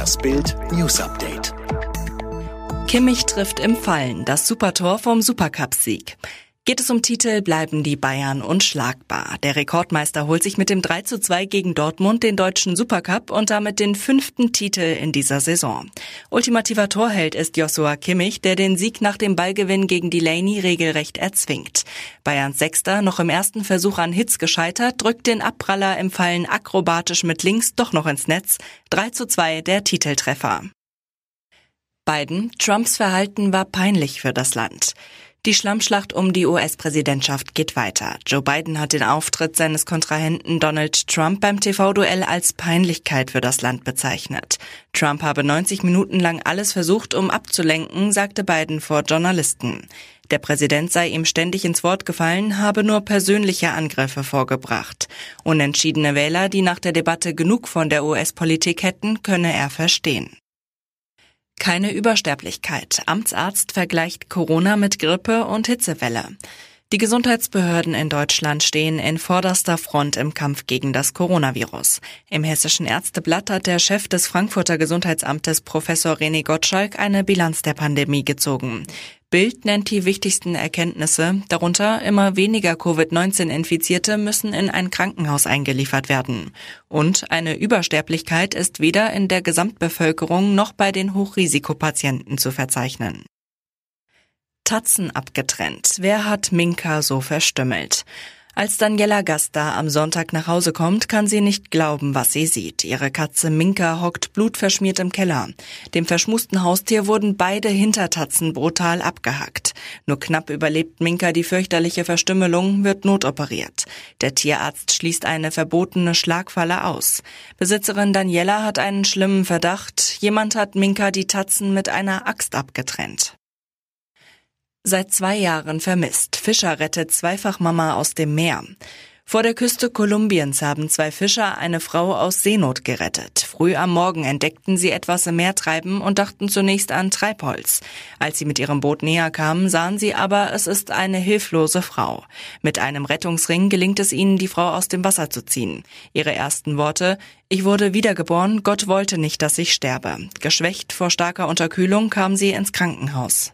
Das Bild News Update. Kimmich trifft im Fallen das Supertor vom Supercup-Sieg. Geht es um Titel, bleiben die Bayern unschlagbar. Der Rekordmeister holt sich mit dem 3 zu 2 gegen Dortmund den deutschen Supercup und damit den fünften Titel in dieser Saison. Ultimativer Torheld ist Joshua Kimmich, der den Sieg nach dem Ballgewinn gegen Delaney regelrecht erzwingt. Bayerns Sechster, noch im ersten Versuch an Hits gescheitert, drückt den Abpraller im Fallen akrobatisch mit links doch noch ins Netz. 3 zu 2 der Titeltreffer. Biden, Trumps Verhalten war peinlich für das Land. Die Schlammschlacht um die US-Präsidentschaft geht weiter. Joe Biden hat den Auftritt seines Kontrahenten Donald Trump beim TV-Duell als Peinlichkeit für das Land bezeichnet. Trump habe 90 Minuten lang alles versucht, um abzulenken, sagte Biden vor Journalisten. Der Präsident sei ihm ständig ins Wort gefallen, habe nur persönliche Angriffe vorgebracht. Unentschiedene Wähler, die nach der Debatte genug von der US-Politik hätten, könne er verstehen. Keine Übersterblichkeit. Amtsarzt vergleicht Corona mit Grippe und Hitzewelle. Die Gesundheitsbehörden in Deutschland stehen in vorderster Front im Kampf gegen das Coronavirus. Im Hessischen Ärzteblatt hat der Chef des Frankfurter Gesundheitsamtes Professor René Gottschalk eine Bilanz der Pandemie gezogen. Bild nennt die wichtigsten Erkenntnisse, darunter immer weniger Covid-19-Infizierte müssen in ein Krankenhaus eingeliefert werden. Und eine Übersterblichkeit ist weder in der Gesamtbevölkerung noch bei den Hochrisikopatienten zu verzeichnen. Tatzen abgetrennt. Wer hat Minka so verstümmelt? Als Daniela Gasta am Sonntag nach Hause kommt, kann sie nicht glauben, was sie sieht. Ihre Katze Minka hockt blutverschmiert im Keller. Dem verschmusten Haustier wurden beide Hintertatzen brutal abgehackt. Nur knapp überlebt Minka die fürchterliche Verstümmelung, wird notoperiert. Der Tierarzt schließt eine verbotene Schlagfalle aus. Besitzerin Daniela hat einen schlimmen Verdacht. Jemand hat Minka die Tatzen mit einer Axt abgetrennt. Seit zwei Jahren vermisst. Fischer rettet Zweifachmama aus dem Meer. Vor der Küste Kolumbiens haben zwei Fischer eine Frau aus Seenot gerettet. Früh am Morgen entdeckten sie etwas im Meer treiben und dachten zunächst an Treibholz. Als sie mit ihrem Boot näher kamen, sahen sie aber, es ist eine hilflose Frau. Mit einem Rettungsring gelingt es ihnen, die Frau aus dem Wasser zu ziehen. Ihre ersten Worte, ich wurde wiedergeboren, Gott wollte nicht, dass ich sterbe. Geschwächt vor starker Unterkühlung kam sie ins Krankenhaus.